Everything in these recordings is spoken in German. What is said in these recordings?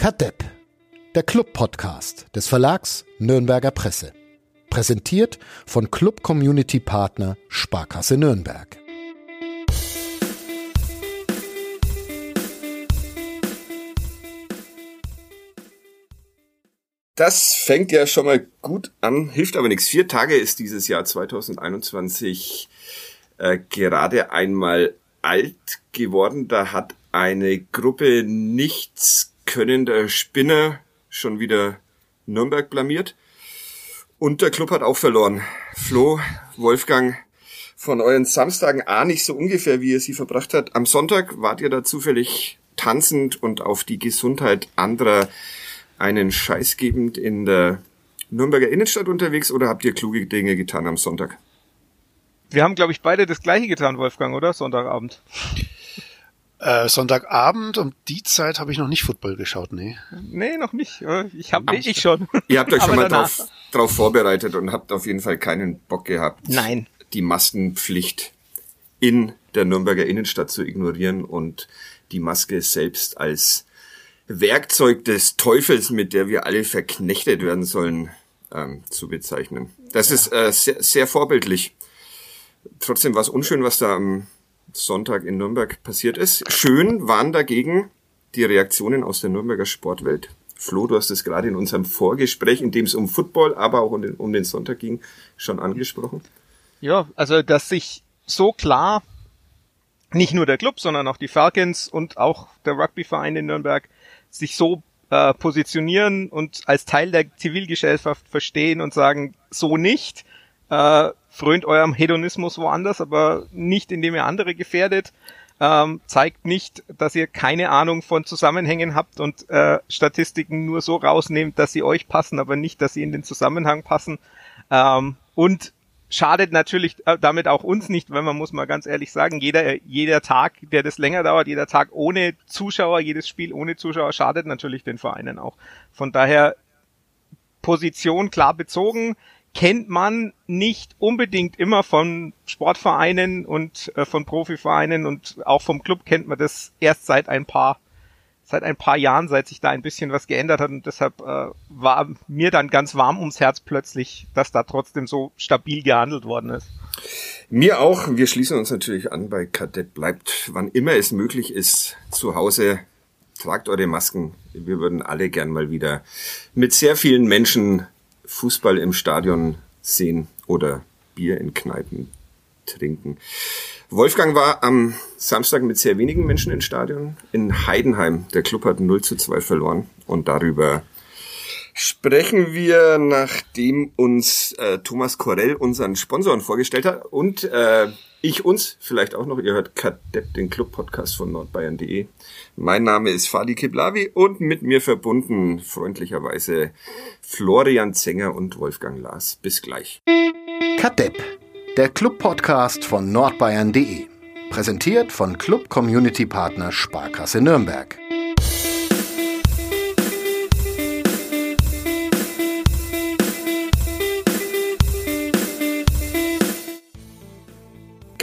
Kadepp, der Club-Podcast des Verlags Nürnberger Presse. Präsentiert von Club Community Partner Sparkasse Nürnberg. Das fängt ja schon mal gut an, hilft aber nichts. Vier Tage ist dieses Jahr 2021 äh, gerade einmal alt geworden. Da hat eine Gruppe nichts könnender Spinner schon wieder Nürnberg blamiert. Und der Club hat auch verloren. Flo, Wolfgang, von euren Samstagen A nicht so ungefähr, wie ihr sie verbracht habt. Am Sonntag wart ihr da zufällig tanzend und auf die Gesundheit anderer einen Scheiß gebend in der Nürnberger Innenstadt unterwegs oder habt ihr kluge Dinge getan am Sonntag? Wir haben, glaube ich, beide das gleiche getan, Wolfgang, oder? Sonntagabend. Äh, Sonntagabend um die Zeit habe ich noch nicht Football geschaut, nee. Nee, noch nicht. Ich habe nee, ich schon. Ihr habt euch schon mal drauf, drauf vorbereitet und habt auf jeden Fall keinen Bock gehabt, Nein. die Maskenpflicht in der Nürnberger Innenstadt zu ignorieren und die Maske selbst als Werkzeug des Teufels, mit der wir alle verknechtet werden sollen, ähm, zu bezeichnen. Das ja. ist äh, sehr, sehr vorbildlich. Trotzdem war es unschön, was da am Sonntag in Nürnberg passiert ist. Schön waren dagegen die Reaktionen aus der Nürnberger Sportwelt. Flo, du hast es gerade in unserem Vorgespräch, in dem es um Football, aber auch um den, um den Sonntag ging, schon angesprochen. Ja, also dass sich so klar nicht nur der Club, sondern auch die Falcons und auch der Rugbyverein in Nürnberg sich so äh, positionieren und als Teil der Zivilgesellschaft verstehen und sagen, so nicht, äh, frönt eurem Hedonismus woanders, aber nicht indem ihr andere gefährdet, ähm, zeigt nicht, dass ihr keine Ahnung von Zusammenhängen habt und äh, Statistiken nur so rausnehmt, dass sie euch passen, aber nicht, dass sie in den Zusammenhang passen. Ähm, und schadet natürlich äh, damit auch uns nicht, weil man muss mal ganz ehrlich sagen, jeder, jeder Tag, der das länger dauert, jeder Tag ohne Zuschauer, jedes Spiel ohne Zuschauer schadet natürlich den Vereinen auch. Von daher Position klar bezogen, kennt man nicht unbedingt immer von Sportvereinen und äh, von Profivereinen und auch vom Club kennt man das erst seit ein paar seit ein paar Jahren, seit sich da ein bisschen was geändert hat und deshalb äh, war mir dann ganz warm ums Herz plötzlich, dass da trotzdem so stabil gehandelt worden ist. Mir auch. Wir schließen uns natürlich an bei Kadett. Bleibt, wann immer es möglich ist, zu Hause. Tragt eure Masken. Wir würden alle gern mal wieder mit sehr vielen Menschen Fußball im Stadion sehen oder Bier in Kneipen trinken. Wolfgang war am Samstag mit sehr wenigen Menschen im Stadion in Heidenheim. Der Club hat 0 zu 2 verloren und darüber sprechen wir, nachdem uns äh, Thomas Korell unseren Sponsoren vorgestellt hat und äh, ich uns vielleicht auch noch. Ihr hört Kadepp, den Club-Podcast von nordbayern.de. Mein Name ist Fadi Kiblavi und mit mir verbunden freundlicherweise Florian Zenger und Wolfgang Lars. Bis gleich. Kadepp der Club-Podcast von nordbayern.de. Präsentiert von Club Community Partner Sparkasse Nürnberg.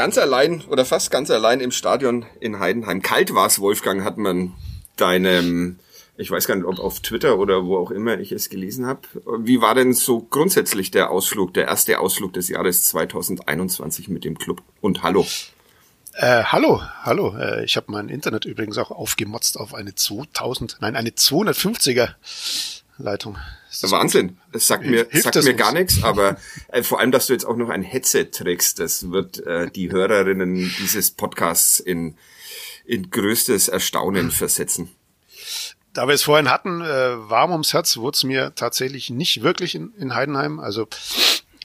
Ganz allein oder fast ganz allein im Stadion in Heidenheim. Kalt war es, Wolfgang, hat man deinem ich weiß gar nicht, ob auf Twitter oder wo auch immer ich es gelesen habe. Wie war denn so grundsätzlich der Ausflug, der erste Ausflug des Jahres 2021 mit dem Club? Und hallo. Äh, hallo, hallo. Äh, ich habe mein Internet übrigens auch aufgemotzt auf eine 2000, nein, eine 250er Leitung. Wahnsinn. Das sagt mir, Hilft sagt mir gar nichts, aber äh, vor allem, dass du jetzt auch noch ein Headset trägst, das wird äh, die Hörerinnen dieses Podcasts in, in größtes Erstaunen versetzen. Da wir es vorhin hatten, äh, warm ums Herz wurde es mir tatsächlich nicht wirklich in, in Heidenheim. Also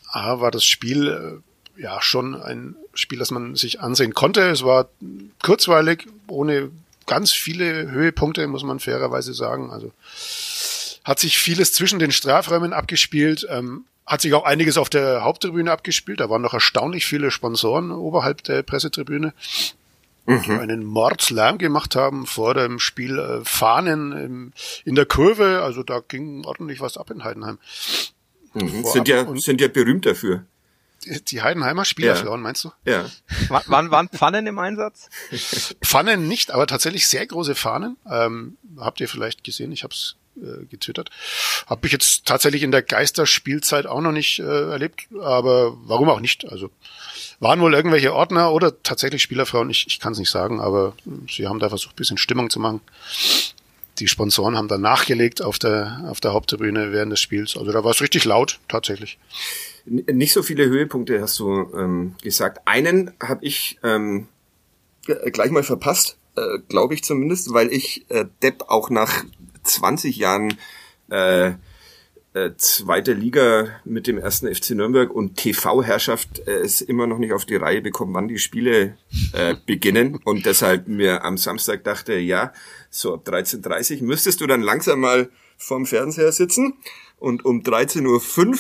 A war das Spiel äh, ja schon ein Spiel, das man sich ansehen konnte. Es war kurzweilig, ohne ganz viele Höhepunkte, muss man fairerweise sagen. Also hat sich vieles zwischen den Strafräumen abgespielt. Ähm, hat sich auch einiges auf der Haupttribüne abgespielt. Da waren noch erstaunlich viele Sponsoren oberhalb der Pressetribüne mhm. einen Mordslärm gemacht haben vor dem Spiel äh, Fahnen im, in der Kurve. Also da ging ordentlich was ab in Heidenheim. Mhm. Sind ja, sind ja berühmt dafür. Die Heidenheimer Spielerflauen, ja. meinst du? Ja. Wann waren Pfannen im Einsatz? Pfannen nicht, aber tatsächlich sehr große Fahnen. Ähm, habt ihr vielleicht gesehen, ich habe es äh, getwittert. Habe ich jetzt tatsächlich in der Geisterspielzeit auch noch nicht äh, erlebt, aber warum auch nicht? Also waren wohl irgendwelche Ordner oder tatsächlich Spielerfrauen, ich, ich kann es nicht sagen, aber sie haben da versucht, bisschen Stimmung zu machen. Die Sponsoren haben dann nachgelegt auf der, auf der Haupttribüne während des Spiels. Also da war es richtig laut, tatsächlich. Nicht so viele Höhepunkte hast du ähm, gesagt. Einen habe ich ähm, gleich mal verpasst, äh, glaube ich zumindest, weil ich äh, Depp auch nach 20 Jahren äh, äh, zweite Liga mit dem ersten FC Nürnberg und TV-Herrschaft äh, es immer noch nicht auf die Reihe bekommen, wann die Spiele äh, beginnen und deshalb mir am Samstag dachte, ja, so ab 13.30 Uhr müsstest du dann langsam mal vorm Fernseher sitzen und um 13.05 Uhr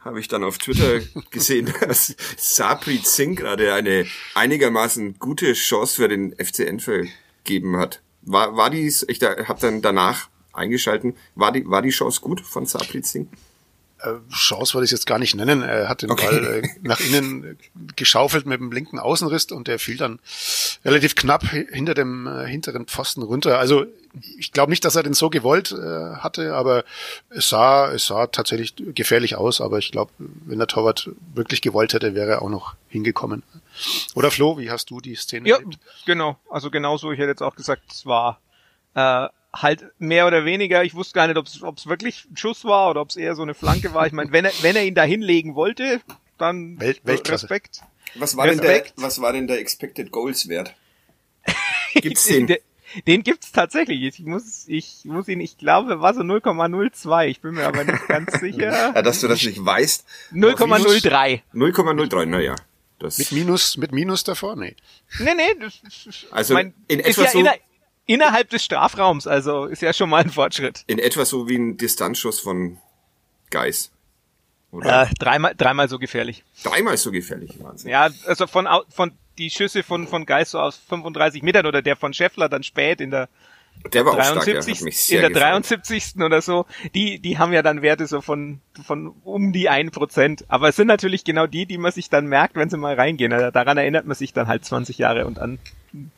habe ich dann auf Twitter gesehen, dass Saprit Singh gerade eine einigermaßen gute Chance für den FCN vergeben hat. War, war dies, ich da, habe dann danach eingeschalten, war die, war die Chance gut von Saprit Singh? Äh, Chance würde ich jetzt gar nicht nennen. Er hat den okay. Ball äh, nach innen äh, geschaufelt mit dem linken Außenriss und der fiel dann relativ knapp hinter dem hinteren Pfosten runter. Also ich glaube nicht, dass er den so gewollt hatte, aber es sah, es sah tatsächlich gefährlich aus. Aber ich glaube, wenn der Torwart wirklich gewollt hätte, wäre er auch noch hingekommen. Oder Flo, wie hast du die Szene ja, erlebt? Genau, also genauso. Ich hätte jetzt auch gesagt, es war äh, halt mehr oder weniger, ich wusste gar nicht, ob es wirklich ein Schuss war oder ob es eher so eine Flanke war. Ich meine, wenn er, wenn er ihn da hinlegen wollte, dann Welt, Weltklasse. Respekt. Was war, Respekt. Denn der, was war denn der Expected Goals Wert? Gibt's den? den, den gibt's tatsächlich. Ich muss, ich muss ihn, ich glaube, war so 0,02. Ich bin mir aber nicht ganz sicher. ja, dass du das nicht weißt. 0,03. 0,03, naja. Das mit Minus, mit Minus davor? Nee. Nee, nee, das, also mein, in etwa ja so, inner, innerhalb des Strafraums, also ist ja schon mal ein Fortschritt. In etwa so wie ein Distanzschuss von Geis. Oder? Äh, dreimal, dreimal so gefährlich. Dreimal so gefährlich, Wahnsinn. Ja, also von, von die Schüsse von, von Geis so aus 35 Metern oder der von Scheffler dann spät in der der war 73, auch stark, hat mich sehr in der 73. Gefallen. oder so, die, die haben ja dann Werte so von, von um die ein Prozent. Aber es sind natürlich genau die, die man sich dann merkt, wenn sie mal reingehen. Also daran erinnert man sich dann halt 20 Jahre und an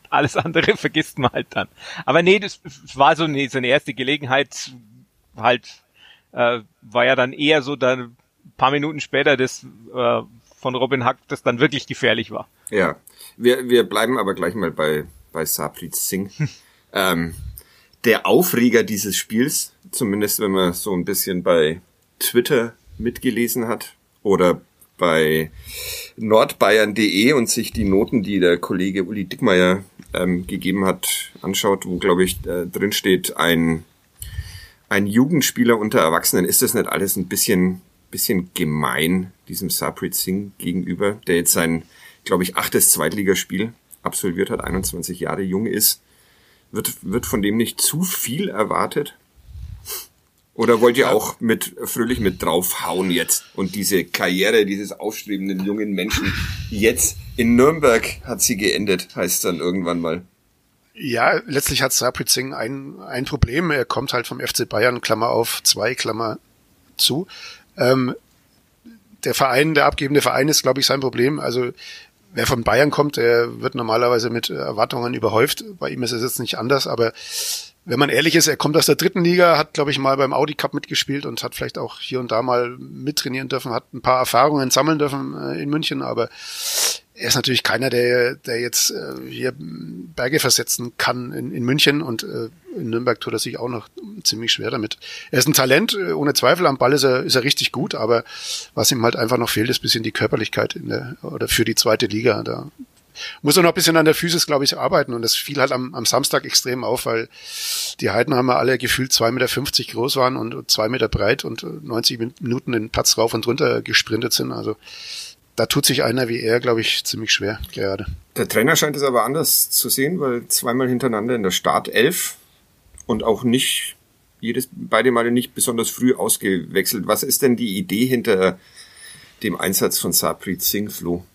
alles andere vergisst man halt dann. Aber nee, das war so eine, so eine erste Gelegenheit, halt, äh, war ja dann eher so dann paar Minuten später das äh, von Robin Hack, das dann wirklich gefährlich war. Ja, wir, wir bleiben aber gleich mal bei, bei Saprit Singh. ähm, der Aufreger dieses Spiels, zumindest wenn man so ein bisschen bei Twitter mitgelesen hat oder bei nordbayern.de und sich die Noten, die der Kollege Uli Dickmeier ähm, gegeben hat, anschaut, wo, glaube ich, äh, drin steht, ein, ein Jugendspieler unter Erwachsenen, ist das nicht alles ein bisschen, bisschen gemein diesem Saprit Singh gegenüber, der jetzt sein, glaube ich, achtes Zweitligaspiel absolviert hat, 21 Jahre jung ist wird, wird von dem nicht zu viel erwartet? Oder wollt ihr auch mit fröhlich mit draufhauen jetzt und diese Karriere dieses aufstrebenden jungen Menschen jetzt in Nürnberg hat sie geendet, heißt dann irgendwann mal. Ja, letztlich hat Saprit Singh ein, ein Problem. Er kommt halt vom FC Bayern, Klammer auf, zwei Klammer zu. Ähm, der Verein, der abgebende Verein ist, glaube ich, sein Problem. Also wer von Bayern kommt, der wird normalerweise mit Erwartungen überhäuft. Bei ihm ist es jetzt nicht anders, aber wenn man ehrlich ist, er kommt aus der dritten Liga, hat, glaube ich, mal beim Audi Cup mitgespielt und hat vielleicht auch hier und da mal mittrainieren dürfen, hat ein paar Erfahrungen sammeln dürfen äh, in München, aber er ist natürlich keiner, der, der jetzt äh, hier Berge versetzen kann in, in München und äh, in Nürnberg tut er sich auch noch ziemlich schwer damit. Er ist ein Talent, äh, ohne Zweifel, am Ball ist er, ist er richtig gut, aber was ihm halt einfach noch fehlt, ist bisschen die Körperlichkeit in der, oder für die zweite Liga. Da muss er noch ein bisschen an der Physis, glaube ich, arbeiten und das fiel halt am, am Samstag extrem auf, weil die Heidenheimer alle gefühlt zwei Meter fünfzig groß waren und zwei Meter breit und 90 Minuten den Platz rauf und runter gesprintet sind. Also da tut sich einer wie er, glaube ich, ziemlich schwer gerade. Der Trainer scheint es aber anders zu sehen, weil zweimal hintereinander in der Startelf und auch nicht jedes beide Male nicht besonders früh ausgewechselt. Was ist denn die Idee hinter dem Einsatz von Saprit Singh Flo?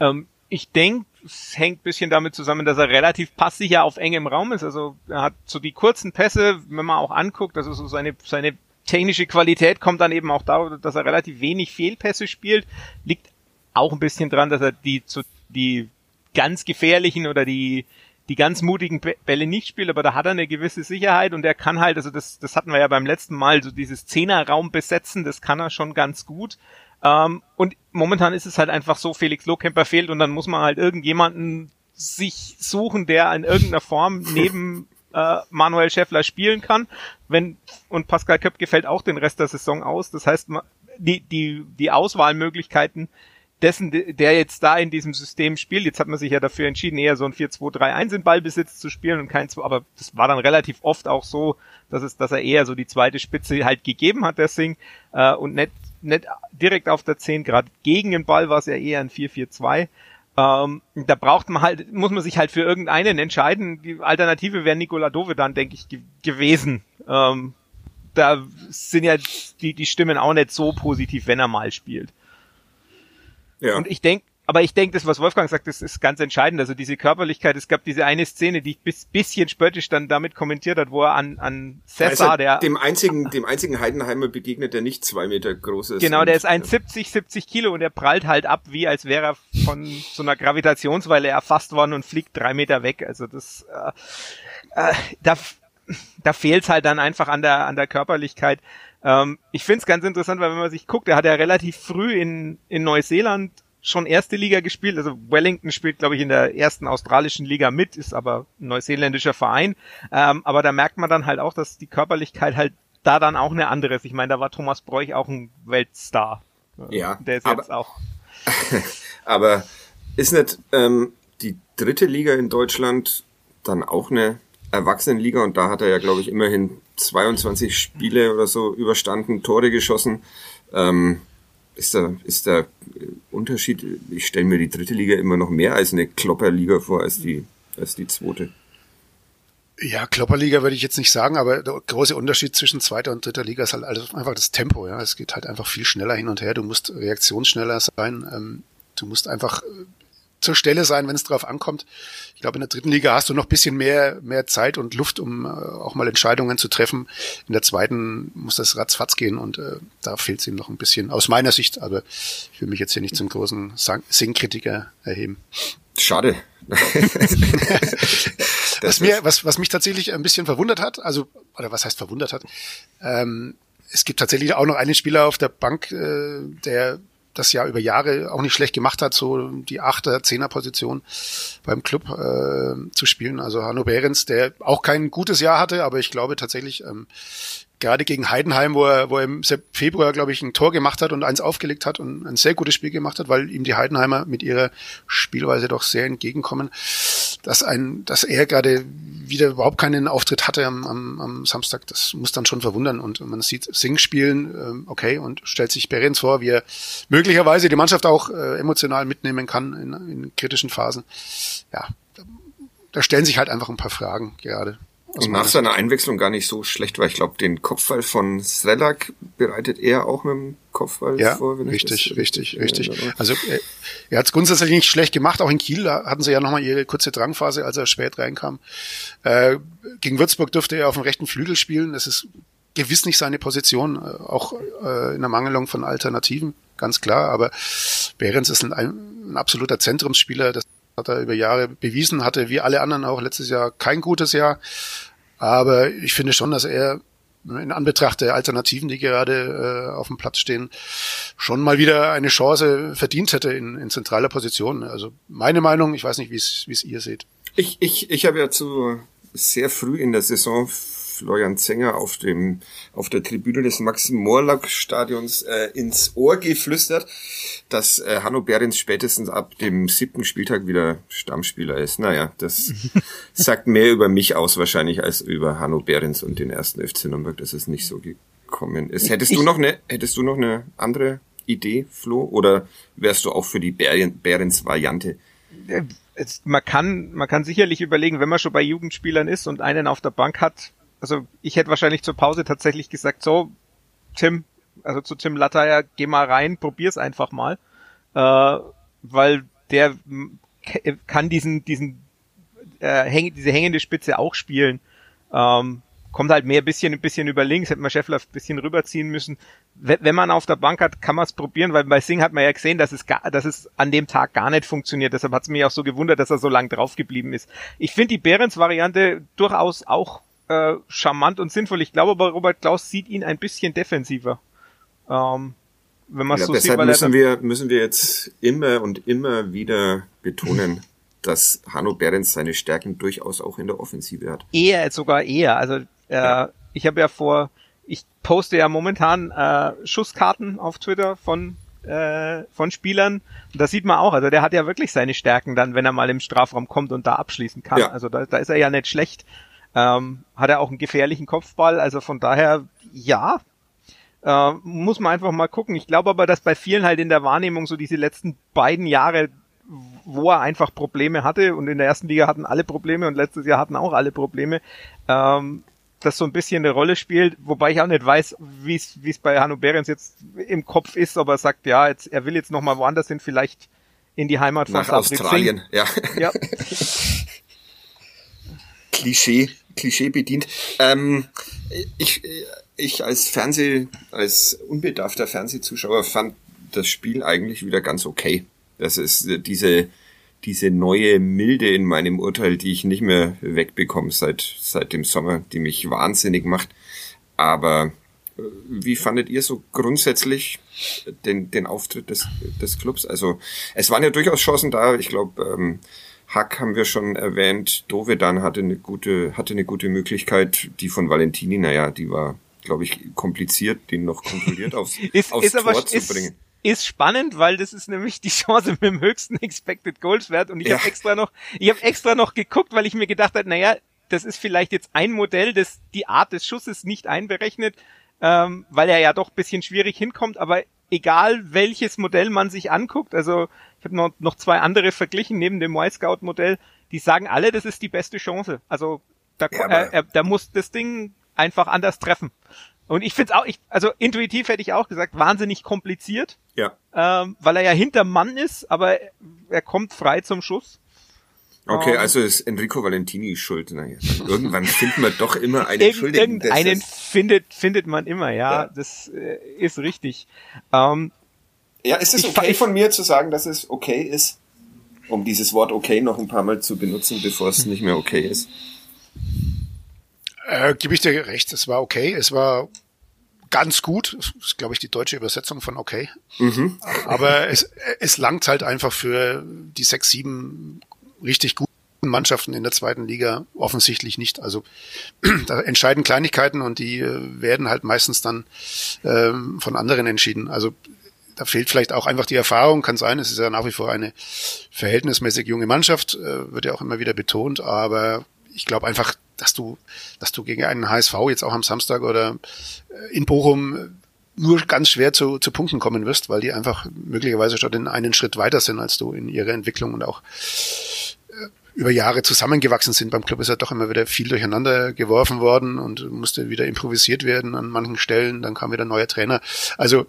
Ähm, ich denke, es hängt bisschen damit zusammen, dass er relativ passsicher auf engem Raum ist. Also er hat so die kurzen Pässe, wenn man auch anguckt, also so seine, seine technische Qualität kommt dann eben auch da, dass er relativ wenig Fehlpässe spielt, liegt auch ein bisschen dran, dass er die zu die ganz gefährlichen oder die die ganz mutigen Bälle nicht spielt, aber da hat er eine gewisse Sicherheit und er kann halt, also das, das hatten wir ja beim letzten Mal, so dieses Zehnerraum besetzen, das kann er schon ganz gut. Ähm, und momentan ist es halt einfach so, Felix Lohkemper fehlt und dann muss man halt irgendjemanden sich suchen, der in irgendeiner Form neben äh, Manuel Schäffler spielen kann. Wenn und Pascal Köpke fällt auch den Rest der Saison aus. Das heißt, die die die Auswahlmöglichkeiten dessen, der jetzt da in diesem System spielt, jetzt hat man sich ja dafür entschieden, eher so ein 4-2-3-1 in Ballbesitz zu spielen und kein 2, aber das war dann relativ oft auch so, dass es, dass er eher so die zweite Spitze halt gegeben hat, der Sing, äh, und nicht, nicht direkt auf der 10, gerade gegen den Ball war es ja eher ein 4-4-2. Ähm, da braucht man halt, muss man sich halt für irgendeinen entscheiden. Die Alternative wäre Nikola Dove dann, denke ich, ge gewesen. Ähm, da sind ja die, die Stimmen auch nicht so positiv, wenn er mal spielt. Ja. Und ich denke, aber ich denke, das, was Wolfgang sagt, das ist ganz entscheidend. Also diese Körperlichkeit, es gab diese eine Szene, die ich bis bisschen spöttisch dann damit kommentiert hat, wo er an, an Cesar, der... Dem einzigen, dem einzigen Heidenheimer begegnet, der nicht zwei Meter groß ist. Genau, der ist 1,70, 70 Kilo und er prallt halt ab, wie als wäre er von so einer Gravitationsweile erfasst worden und fliegt drei Meter weg. Also das, äh, äh, da, da fehlt halt dann einfach an der, an der Körperlichkeit. Ähm, ich finde es ganz interessant, weil wenn man sich guckt, er hat ja relativ früh in, in Neuseeland schon erste Liga gespielt. Also Wellington spielt, glaube ich, in der ersten australischen Liga mit, ist aber ein neuseeländischer Verein. Ähm, aber da merkt man dann halt auch, dass die Körperlichkeit halt da dann auch eine andere ist. Ich meine, da war Thomas Bräuch auch ein Weltstar. Ja. Der ist aber, jetzt auch. aber ist nicht ähm, die dritte Liga in Deutschland dann auch eine Erwachsenenliga und da hat er ja, glaube ich, immerhin 22 Spiele oder so überstanden, Tore geschossen. Ähm, ist der, ist der Unterschied, ich stelle mir die dritte Liga immer noch mehr als eine Klopperliga vor als die, als die zweite. Ja, Klopperliga würde ich jetzt nicht sagen, aber der große Unterschied zwischen zweiter und dritter Liga ist halt einfach das Tempo. Ja, es geht halt einfach viel schneller hin und her. Du musst reaktionsschneller sein. Ähm, du musst einfach zur Stelle sein, wenn es drauf ankommt. Ich glaube, in der dritten Liga hast du noch bisschen mehr, mehr Zeit und Luft, um äh, auch mal Entscheidungen zu treffen. In der zweiten muss das ratzfatz gehen und äh, da fehlt es ihm noch ein bisschen, aus meiner Sicht. Aber ich will mich jetzt hier nicht zum großen Singkritiker erheben. Schade. was mir, was, was mich tatsächlich ein bisschen verwundert hat, also, oder was heißt verwundert hat, ähm, es gibt tatsächlich auch noch einen Spieler auf der Bank, äh, der das ja über Jahre auch nicht schlecht gemacht hat, so die Achter, Zehner Position beim Club äh, zu spielen. Also Hanno Behrens, der auch kein gutes Jahr hatte, aber ich glaube tatsächlich ähm, gerade gegen Heidenheim, wo er, wo er im Februar, glaube ich, ein Tor gemacht hat und eins aufgelegt hat und ein sehr gutes Spiel gemacht hat, weil ihm die Heidenheimer mit ihrer Spielweise doch sehr entgegenkommen, dass ein, dass er gerade wieder überhaupt keinen Auftritt hatte am, am, am Samstag, das muss dann schon verwundern und man sieht Sing spielen, ähm, okay, und stellt sich Behrens vor, wie er möglicherweise die Mannschaft auch äh, emotional mitnehmen kann in, in kritischen Phasen. Ja, da stellen sich halt einfach ein paar Fragen gerade. Also nach seiner Einwechslung gar nicht so schlecht, weil ich glaube, den Kopfball von Srelak bereitet er auch mit dem Kopfball ja, vor. Wenn richtig, das, richtig, richtig. Also er, er hat es grundsätzlich nicht schlecht gemacht. Auch in Kiel hatten sie ja nochmal ihre kurze Drangphase, als er spät reinkam. Äh, gegen Würzburg dürfte er auf dem rechten Flügel spielen. Das ist gewiss nicht seine Position, äh, auch äh, in der Mangelung von Alternativen, ganz klar. Aber Behrens ist ein, ein absoluter Zentrumsspieler. Das hat er über Jahre bewiesen, hatte wie alle anderen auch letztes Jahr kein gutes Jahr. Aber ich finde schon, dass er in Anbetracht der Alternativen, die gerade äh, auf dem Platz stehen, schon mal wieder eine Chance verdient hätte in, in zentraler Position. Also meine Meinung, ich weiß nicht, wie es ihr seht. Ich, ich, ich habe ja zu sehr früh in der Saison Florian Zenger auf dem auf der Tribüne des Maxim Morlock Stadions äh, ins Ohr geflüstert, dass äh, Hanno Behrens spätestens ab dem siebten Spieltag wieder Stammspieler ist. Naja, das sagt mehr über mich aus wahrscheinlich als über Hanno Behrens und den ersten FC Nürnberg, dass es nicht so gekommen ist. Hättest du noch eine hättest du noch eine andere Idee, Flo, oder wärst du auch für die Behrens Variante? man kann, man kann sicherlich überlegen, wenn man schon bei Jugendspielern ist und einen auf der Bank hat, also ich hätte wahrscheinlich zur Pause tatsächlich gesagt, so, Tim, also zu Tim Latteier, geh mal rein, probier's einfach mal. Äh, weil der kann diesen, diesen, äh, häng, diese hängende Spitze auch spielen. Ähm, kommt halt mehr bisschen, ein bisschen über links, hätte man Scheffler ein bisschen rüberziehen müssen. Wenn man auf der Bank hat, kann man es probieren, weil bei Singh hat man ja gesehen, dass es, gar, dass es an dem Tag gar nicht funktioniert. Deshalb hat es mich auch so gewundert, dass er so lange drauf geblieben ist. Ich finde die Behrens-Variante durchaus auch äh, charmant und sinnvoll. Ich glaube aber, Robert Klaus sieht ihn ein bisschen defensiver. Ähm, wenn man ja, so deshalb sieht, müssen wir, müssen wir jetzt immer und immer wieder betonen, dass Hanno Behrens seine Stärken durchaus auch in der Offensive hat. Eher, sogar eher. Also äh, ja. ich habe ja vor, ich poste ja momentan äh, Schusskarten auf Twitter von äh, von Spielern. Und das sieht man auch. Also der hat ja wirklich seine Stärken dann, wenn er mal im Strafraum kommt und da abschließen kann. Ja. Also da, da ist er ja nicht schlecht. Ähm, hat er auch einen gefährlichen Kopfball. Also von daher, ja, äh, muss man einfach mal gucken. Ich glaube aber, dass bei vielen halt in der Wahrnehmung so diese letzten beiden Jahre wo er einfach Probleme hatte und in der ersten Liga hatten alle Probleme und letztes Jahr hatten auch alle Probleme, ähm, das so ein bisschen eine Rolle spielt, wobei ich auch nicht weiß, wie es bei Hanno Behrens jetzt im Kopf ist, aber er sagt, ja, jetzt, er will jetzt nochmal woanders hin, vielleicht in die Heimat von Nach Australien, ja. ja. Klischee, Klischee bedient. Ähm, ich, ich als Fernseh, als unbedarfter Fernsehzuschauer fand das Spiel eigentlich wieder ganz okay. Das ist diese, diese neue Milde in meinem Urteil, die ich nicht mehr wegbekomme seit, seit dem Sommer, die mich wahnsinnig macht. Aber äh, wie fandet ihr so grundsätzlich den, den Auftritt des, des Clubs? Also es waren ja durchaus Chancen da. Ich glaube, ähm, Hack haben wir schon erwähnt. Dovedan hatte eine gute, hatte eine gute Möglichkeit. Die von Valentini, naja, die war, glaube ich, kompliziert, den noch kontrolliert aufs, ist, aufs ist Tor aber, zu ist, bringen ist spannend, weil das ist nämlich die Chance mit dem höchsten Expected Goals Wert und ich ja. habe extra noch, ich habe extra noch geguckt, weil ich mir gedacht habe, naja, das ist vielleicht jetzt ein Modell, das die Art des Schusses nicht einberechnet, ähm, weil er ja doch bisschen schwierig hinkommt, aber egal welches Modell man sich anguckt, also ich habe noch, noch zwei andere verglichen neben dem Y-Scout-Modell, die sagen alle, das ist die beste Chance. Also da, ja, äh, da muss das Ding einfach anders treffen. Und ich finde es auch, ich, also intuitiv hätte ich auch gesagt, wahnsinnig kompliziert. Ja. Ähm, weil er ja hinter Mann ist, aber er kommt frei zum Schuss. Okay, ähm, also ist Enrico Valentini schuld. Naja, irgendwann findet man doch immer einen Irgend, Schuldigen. Irgendeinen findet, findet man immer, ja. ja. Das äh, ist richtig. Ähm, ja, ist es okay von mir zu sagen, dass es okay ist, um dieses Wort okay noch ein paar Mal zu benutzen, bevor es nicht mehr okay ist? Äh, Gebe ich dir recht, es war okay. Es war ganz gut. Das ist, glaube ich, die deutsche Übersetzung von okay. Mhm. Aber es, es langt halt einfach für die sechs, sieben richtig guten Mannschaften in der zweiten Liga offensichtlich nicht. Also da entscheiden Kleinigkeiten und die äh, werden halt meistens dann ähm, von anderen entschieden. Also da fehlt vielleicht auch einfach die Erfahrung, kann sein, es ist ja nach wie vor eine verhältnismäßig junge Mannschaft, äh, wird ja auch immer wieder betont, aber ich glaube einfach, dass du, dass du gegen einen HSV jetzt auch am Samstag oder äh, in Bochum nur ganz schwer zu, zu Punkten kommen wirst, weil die einfach möglicherweise schon in einen Schritt weiter sind als du in ihrer Entwicklung und auch äh, über Jahre zusammengewachsen sind. Beim Club ist ja doch immer wieder viel durcheinander geworfen worden und musste wieder improvisiert werden an manchen Stellen. Dann kam wieder ein neuer Trainer. Also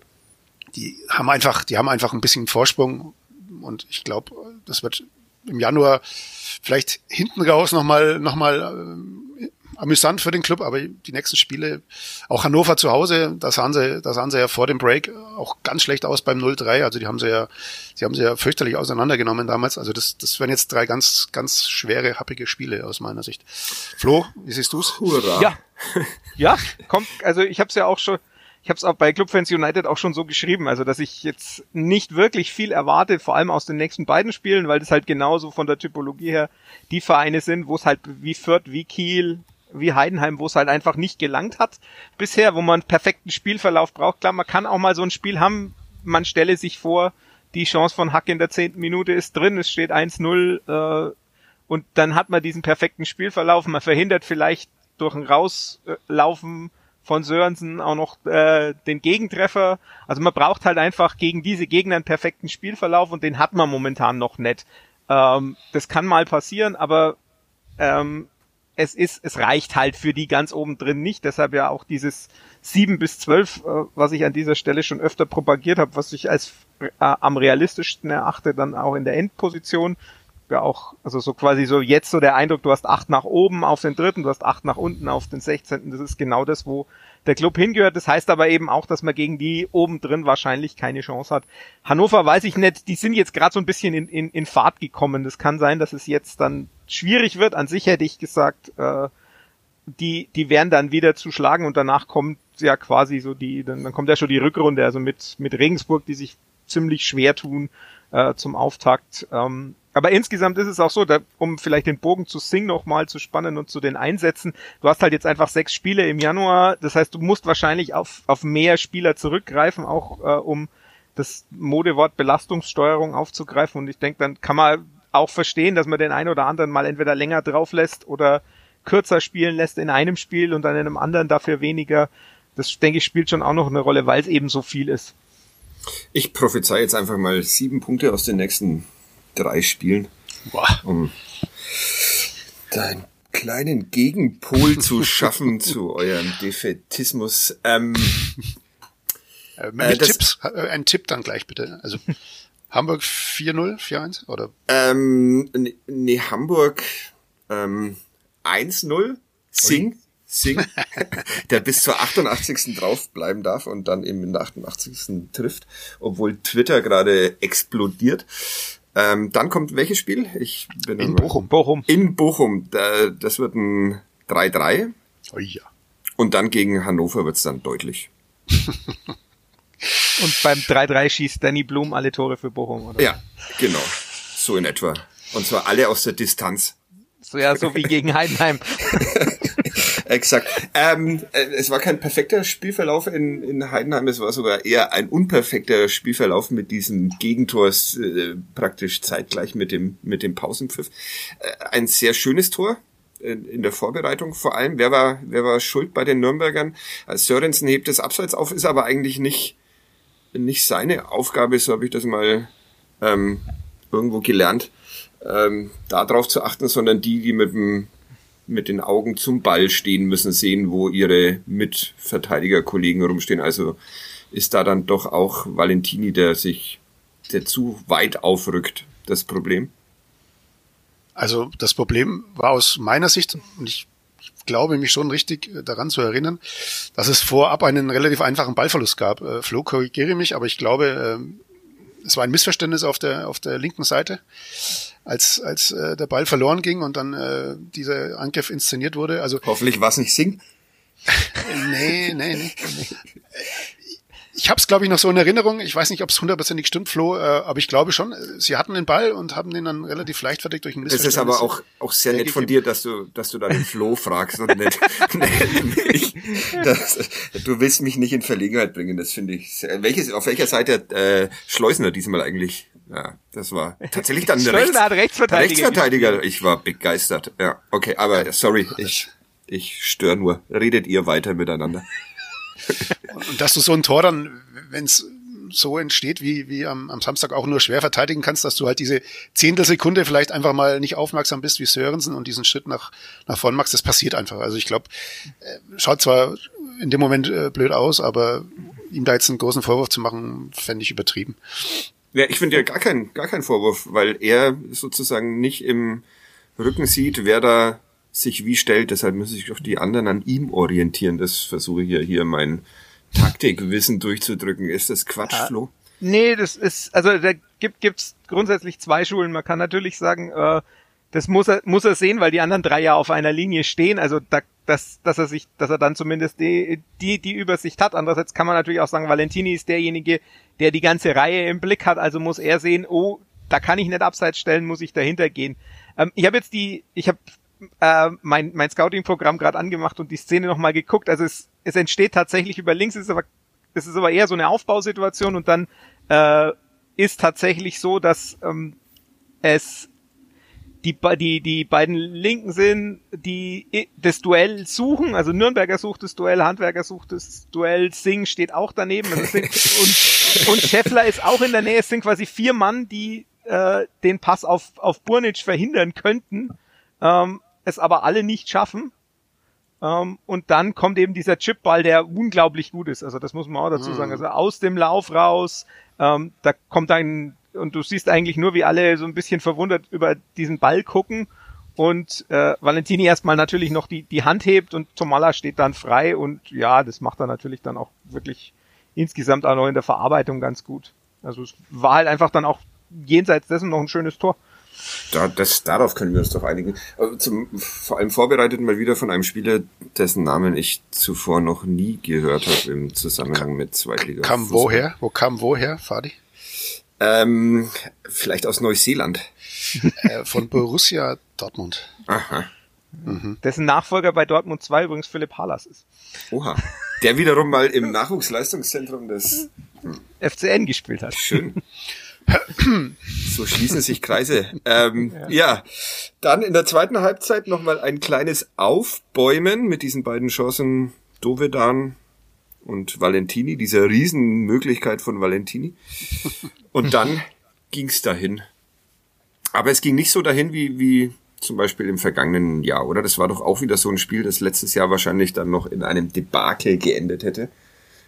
die haben einfach, die haben einfach ein bisschen Vorsprung und ich glaube, das wird im Januar vielleicht hinten raus nochmal noch mal, äh, amüsant für den Club, aber die nächsten Spiele, auch Hannover zu Hause, da sahen sie, da sahen sie ja vor dem Break auch ganz schlecht aus beim 0-3. Also die haben sie ja, sie haben sie ja fürchterlich auseinandergenommen damals. Also das, das wären jetzt drei ganz, ganz schwere, happige Spiele aus meiner Sicht. Flo, wie siehst du's? Hurra. Ja, ja, kommt, also ich habe es ja auch schon, ich habe es auch bei Clubfans United auch schon so geschrieben, also dass ich jetzt nicht wirklich viel erwarte, vor allem aus den nächsten beiden Spielen, weil das halt genauso von der Typologie her die Vereine sind, wo es halt wie Fürth, wie Kiel, wie Heidenheim, wo es halt einfach nicht gelangt hat bisher, wo man perfekten Spielverlauf braucht. Klar, man kann auch mal so ein Spiel haben, man stelle sich vor, die Chance von Hack in der zehnten Minute ist drin, es steht 1-0 äh, und dann hat man diesen perfekten Spielverlauf, man verhindert vielleicht durch ein Rauslaufen von Sörensen auch noch äh, den Gegentreffer. Also man braucht halt einfach gegen diese Gegner einen perfekten Spielverlauf und den hat man momentan noch nicht. Ähm, das kann mal passieren, aber ähm, es ist, es reicht halt für die ganz oben drin nicht. Deshalb ja auch dieses 7 bis 12, äh, was ich an dieser Stelle schon öfter propagiert habe, was ich als äh, am realistischsten erachte, dann auch in der Endposition. wäre auch, also so quasi so jetzt so der Eindruck, du hast acht nach oben auf den dritten, du hast acht nach unten auf den sechzehnten. Das ist genau das, wo der Club hingehört. Das heißt aber eben auch, dass man gegen die oben drin wahrscheinlich keine Chance hat. Hannover weiß ich nicht, die sind jetzt gerade so ein bisschen in, in, in Fahrt gekommen. Das kann sein, dass es jetzt dann schwierig wird. An sich hätte ich gesagt, äh, die, die werden dann wieder zu schlagen und danach kommt ja quasi so die, dann, dann kommt ja schon die Rückrunde, also mit, mit Regensburg, die sich ziemlich schwer tun äh, zum Auftakt. Ähm, aber insgesamt ist es auch so, da, um vielleicht den Bogen zu Sing nochmal zu spannen und zu den Einsätzen, du hast halt jetzt einfach sechs Spiele im Januar, das heißt, du musst wahrscheinlich auf, auf mehr Spieler zurückgreifen, auch äh, um das Modewort Belastungssteuerung aufzugreifen. Und ich denke, dann kann man auch verstehen, dass man den einen oder anderen mal entweder länger drauf lässt oder kürzer spielen lässt in einem Spiel und dann in einem anderen dafür weniger. Das denke ich spielt schon auch noch eine Rolle, weil es eben so viel ist. Ich prophezei jetzt einfach mal sieben Punkte aus den nächsten drei Spielen, Boah. um deinen kleinen Gegenpol zu schaffen zu eurem Defetismus. Ähm, Äh, mit Äh, Tipps, äh, ein Tipp dann gleich bitte. Also Hamburg 4-0, 4-1 oder ähm, nee, nee, Hamburg ähm, 1-0, Sing, Sing, der bis zur 88. draufbleiben darf und dann eben in der 88. trifft, obwohl Twitter gerade explodiert. Ähm, dann kommt welches Spiel? Ich bin in Bochum. Bochum. In Bochum. Da, das wird ein 3-3 Oh ja. und dann gegen Hannover wird's dann deutlich. Und beim 3-3 schießt Danny Blum alle Tore für Bochum, oder? Ja, genau. So in etwa. Und zwar alle aus der Distanz. So, ja, so wie gegen Heidenheim. Exakt. Ähm, äh, es war kein perfekter Spielverlauf in, in Heidenheim, es war sogar eher ein unperfekter Spielverlauf mit diesem Gegentor äh, praktisch zeitgleich mit dem, mit dem Pausenpfiff. Äh, ein sehr schönes Tor in, der Vorbereitung vor allem. Wer war, wer war schuld bei den Nürnbergern? Äh, Sörensen hebt es abseits auf, ist aber eigentlich nicht, nicht seine Aufgabe, so habe ich das mal ähm, irgendwo gelernt, ähm, darauf zu achten, sondern die, die mit dem mit den Augen zum Ball stehen müssen, sehen, wo ihre Mitverteidigerkollegen rumstehen. Also ist da dann doch auch Valentini, der sich, der zu weit aufrückt, das Problem. Also das Problem war aus meiner Sicht, und ich glaube mich schon richtig äh, daran zu erinnern, dass es vorab einen relativ einfachen Ballverlust gab. Äh, Flo, korrigiere mich, aber ich glaube, ähm, es war ein Missverständnis auf der, auf der linken Seite, als, als äh, der Ball verloren ging und dann äh, dieser Angriff inszeniert wurde. Also Hoffentlich war es nicht Sing. nee, nee, nee. Ich habe es, glaube ich, noch so in Erinnerung. Ich weiß nicht, ob es hundertprozentig stimmt, Flo, äh, aber ich glaube schon. Sie hatten den Ball und haben den dann relativ leichtfertig durch ein Das Missverständnis. ist aber auch, auch sehr nett von dir, dass du, dass du da den Flo fragst und nicht, nicht mich. Das, du willst mich nicht in Verlegenheit bringen, das finde ich. Sehr, welches, auf welcher Seite äh, Schleusner diesmal eigentlich? Ja, das war tatsächlich dann Schleusner Rechts, hat Rechtsverteidiger Rechtsverteidiger. Ich war begeistert. Ja, okay, aber sorry, ich, ich störe nur. Redet ihr weiter miteinander. Und dass du so ein Tor dann, wenn es so entsteht, wie, wie am, am Samstag auch nur schwer verteidigen kannst, dass du halt diese Zehntelsekunde vielleicht einfach mal nicht aufmerksam bist wie Sörensen und diesen Schritt nach, nach vorn machst, das passiert einfach. Also ich glaube, äh, schaut zwar in dem Moment äh, blöd aus, aber ihm da jetzt einen großen Vorwurf zu machen, fände ich übertrieben. Ja, ich finde ja gar kein, gar kein Vorwurf, weil er sozusagen nicht im Rücken sieht, wer da sich wie stellt. Deshalb müssen sich doch die anderen an ihm orientieren. Das versuche ich ja hier mein Taktikwissen durchzudrücken. Ist das Quatsch, Ja. Flo? Nee, das ist, also da gibt gibt's grundsätzlich zwei Schulen. Man kann natürlich sagen, äh, das muss er, muss er sehen, weil die anderen drei ja auf einer Linie stehen. Also da, dass, dass er sich, dass er dann zumindest die, die, die Übersicht hat. Andererseits kann man natürlich auch sagen, Valentini ist derjenige, der die ganze Reihe im Blick hat. Also muss er sehen, oh, da kann ich nicht abseits stellen, muss ich dahinter gehen. Ähm, ich habe jetzt die, ich habe äh, mein, mein Scouting-Programm gerade angemacht und die Szene nochmal geguckt. Also es, es entsteht tatsächlich über links, es ist aber, es ist aber eher so eine Aufbausituation und dann äh, ist tatsächlich so, dass ähm, es die, die, die beiden Linken sind, die das Duell suchen, also Nürnberger sucht das Duell, Handwerker sucht das Duell, Singh steht auch daneben also sind, und, und Scheffler ist auch in der Nähe. Es sind quasi vier Mann, die äh, den Pass auf, auf Burnic verhindern könnten, ähm, es aber alle nicht schaffen. Ähm, und dann kommt eben dieser Chipball, der unglaublich gut ist. Also das muss man auch dazu sagen. Also aus dem Lauf raus, ähm, da kommt ein und du siehst eigentlich nur, wie alle so ein bisschen verwundert über diesen Ball gucken und äh, Valentini erstmal natürlich noch die, die Hand hebt und Tomala steht dann frei und ja, das macht er natürlich dann auch wirklich insgesamt auch noch in der Verarbeitung ganz gut. Also es war halt einfach dann auch jenseits dessen noch ein schönes Tor. Da, das, darauf können wir uns doch einigen. Zum, vor allem vorbereitet mal wieder von einem Spieler, dessen Namen ich zuvor noch nie gehört habe im Zusammenhang mit Zweitliga. Kam woher? Wo kam woher, Fadi? Ähm, vielleicht aus Neuseeland. äh, von Borussia Dortmund. Aha. Mhm. Dessen Nachfolger bei Dortmund 2 übrigens Philipp Hallas ist. Oha. Der wiederum mal im Nachwuchsleistungszentrum des. FCN gespielt hat. Schön. So schließen sich Kreise. Ähm, ja. ja. dann in der zweiten Halbzeit nochmal ein kleines Aufbäumen mit diesen beiden Chancen Dovedan und Valentini, dieser Riesenmöglichkeit von Valentini. Und dann ging's dahin. Aber es ging nicht so dahin wie, wie zum Beispiel im vergangenen Jahr, oder? Das war doch auch wieder so ein Spiel, das letztes Jahr wahrscheinlich dann noch in einem Debakel geendet hätte,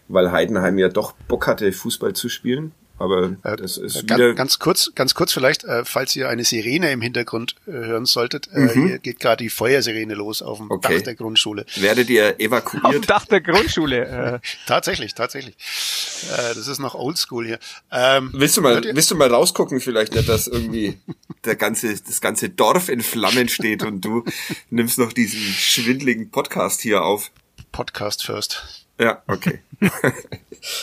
weil Heidenheim ja doch Bock hatte, Fußball zu spielen aber äh, das ist äh, wieder ganz, kurz, ganz kurz vielleicht, äh, falls ihr eine Sirene im Hintergrund äh, hören solltet, äh, mhm. hier geht gerade die Feuersirene los auf dem okay. Dach der Grundschule. Werdet ihr evakuiert? Auf dem Dach der Grundschule. Äh. tatsächlich, tatsächlich. Das ist noch Oldschool hier. Ähm, willst du mal, willst du mal rausgucken vielleicht nicht, dass irgendwie der ganze, das ganze Dorf in Flammen steht und du nimmst noch diesen schwindligen Podcast hier auf? Podcast first. Ja, okay.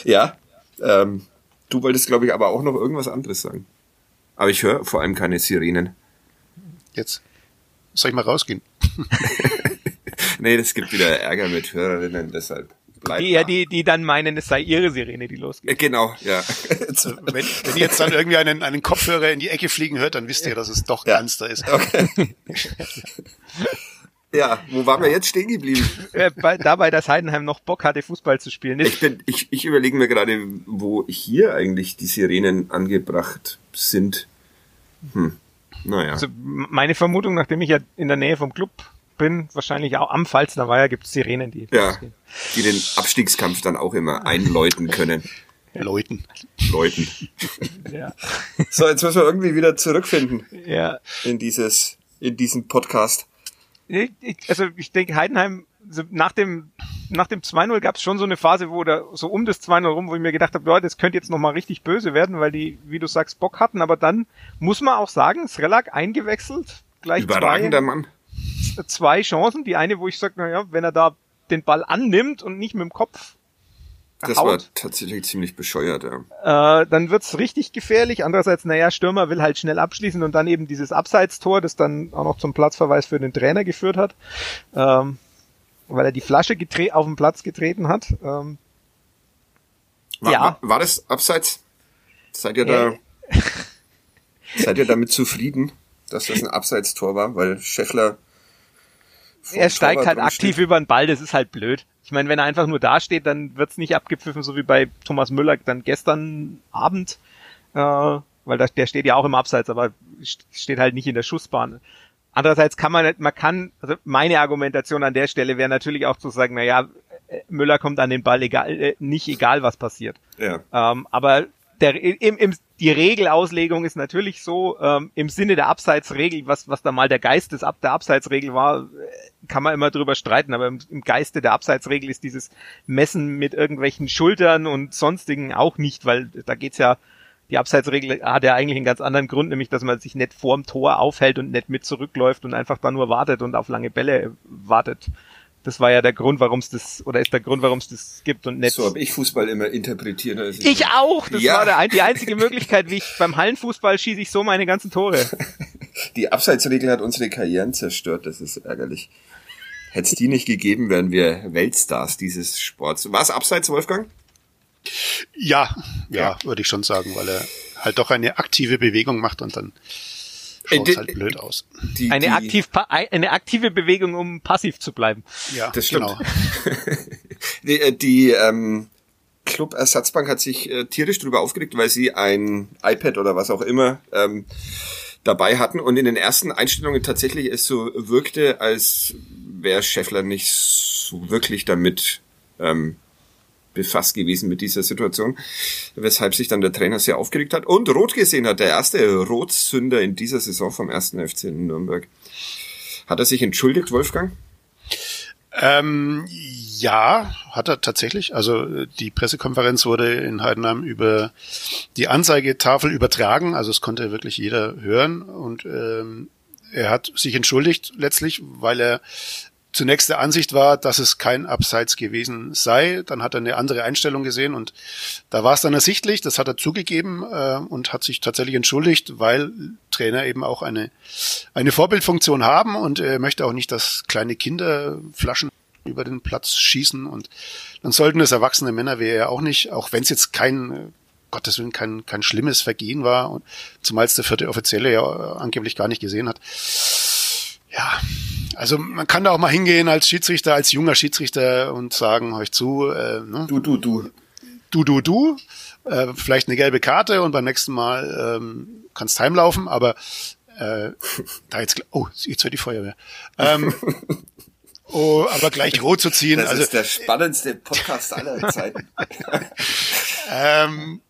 ja. Ähm, Du wolltest, glaube ich, aber auch noch irgendwas anderes sagen. Aber ich höre vor allem keine Sirenen. Jetzt soll ich mal rausgehen? nee, das gibt wieder Ärger mit Hörerinnen, deshalb. Die, ja, die, die dann meinen, es sei ihre Sirene, die losgeht. Äh, genau, ja. wenn, wenn ihr jetzt dann irgendwie einen, einen Kopfhörer in die Ecke fliegen hört, dann wisst ihr, dass es doch ja. ernster ist. Okay. Ja, wo waren wir jetzt stehen geblieben? Äh, dabei, dass Heidenheim noch Bock hatte, Fußball zu spielen. Ich, bin, ich, ich überlege mir gerade, wo hier eigentlich die Sirenen angebracht sind. Hm. Naja. Also meine Vermutung, nachdem ich ja in der Nähe vom Club bin, wahrscheinlich auch am Pfalzner Weiher gibt es Sirenen, die ja, die den Abstiegskampf dann auch immer einläuten können. Läuten. Läuten. ja. So, jetzt müssen wir irgendwie wieder zurückfinden. Ja. In dieses, in diesen Podcast also ich denke, Heidenheim, nach dem, nach dem 2-0 gab es schon so eine Phase, wo da so um das 2-0 rum, wo ich mir gedacht habe, Leute, das könnte jetzt nochmal richtig böse werden, weil die, wie du sagst, Bock hatten, aber dann muss man auch sagen, Srelak eingewechselt, gleich Überragender zwei, Mann. zwei Chancen. Die eine, wo ich sage, naja, wenn er da den Ball annimmt und nicht mit dem Kopf das haut, war tatsächlich ziemlich bescheuert, ja. Äh, dann wird's richtig gefährlich. Andererseits, naja, Stürmer will halt schnell abschließen und dann eben dieses Abseitstor, das dann auch noch zum Platzverweis für den Trainer geführt hat, ähm, weil er die Flasche auf den Platz getreten hat. Ähm, war, ja. War, war, das Abseits? Seid ihr da, äh. seid ihr damit zufrieden, dass das ein Abseitstor war? Weil Scheffler er steigt halt aktiv über den Ball, das ist halt blöd. Ich meine, wenn er einfach nur dasteht, dann wird's nicht abgepfiffen, so wie bei Thomas Müller dann gestern Abend, äh, weil da, der steht ja auch im Abseits, aber steht halt nicht in der Schussbahn. Andererseits kann man, man kann, also meine Argumentation an der Stelle wäre natürlich auch zu sagen, na ja, Müller kommt an den Ball egal, äh, nicht egal was passiert. Ja. Ähm, aber der, im, im, die Regelauslegung ist natürlich so, ähm, im Sinne der Abseitsregel, was, was da mal der Geist des der Abseitsregel war, kann man immer drüber streiten, aber im, im Geiste der Abseitsregel ist dieses Messen mit irgendwelchen Schultern und sonstigen auch nicht, weil da geht's ja, die Abseitsregel hat ja eigentlich einen ganz anderen Grund, nämlich dass man sich nicht vorm Tor aufhält und nicht mit zurückläuft und einfach da nur wartet und auf lange Bälle wartet. Das war ja der Grund, warum es das, oder ist der Grund, warum es das gibt und nicht. So habe ich Fußball immer interpretiert. Also ich, ich auch! Das ja. war der, die einzige Möglichkeit, wie ich beim Hallenfußball schieße ich so meine ganzen Tore. Die Abseitsregel hat unsere Karrieren zerstört, das ist ärgerlich. Hätte es die nicht gegeben, wären wir Weltstars dieses Sports. War es abseits, Wolfgang? Ja, ja, ja, würde ich schon sagen, weil er halt doch eine aktive Bewegung macht und dann schaut äh, halt blöd aus. Die, eine, die, aktiv, eine aktive Bewegung, um passiv zu bleiben. Ja, das stimmt. Genau. die äh, die ähm, Club Ersatzbank hat sich äh, tierisch darüber aufgeregt, weil sie ein iPad oder was auch immer ähm, dabei hatten und in den ersten Einstellungen tatsächlich es so wirkte, als wäre Scheffler nicht so wirklich damit ähm, befasst gewesen mit dieser Situation, weshalb sich dann der Trainer sehr aufgeregt hat und rot gesehen hat. Der erste Rotsünder in dieser Saison vom ersten FC in Nürnberg. Hat er sich entschuldigt, Wolfgang? Ähm, ja, hat er tatsächlich. Also die Pressekonferenz wurde in Heidenheim über die Anzeigetafel übertragen. Also es konnte wirklich jeder hören. Und ähm, er hat sich entschuldigt letztlich, weil er zunächst der Ansicht war, dass es kein Abseits gewesen sei. Dann hat er eine andere Einstellung gesehen und da war es dann ersichtlich, das hat er zugegeben äh, und hat sich tatsächlich entschuldigt, weil Trainer eben auch eine, eine Vorbildfunktion haben und er möchte auch nicht, dass kleine Kinder Flaschen über den Platz schießen und dann sollten es erwachsene Männer wäre er auch nicht, auch wenn es jetzt kein Gottes Willen kein, kein schlimmes Vergehen war, und zumal es der vierte Offizielle ja angeblich gar nicht gesehen hat. Ja, also man kann da auch mal hingehen als Schiedsrichter, als junger Schiedsrichter und sagen, euch zu, äh, ne? du, du, du, du, du, du, äh, vielleicht eine gelbe Karte und beim nächsten Mal ähm, kannst heimlaufen, aber äh, da jetzt, oh, jetzt hört die Feuerwehr. Ähm, oh, aber gleich rot zu ziehen. Das also, ist der spannendste Podcast aller Zeiten. ähm,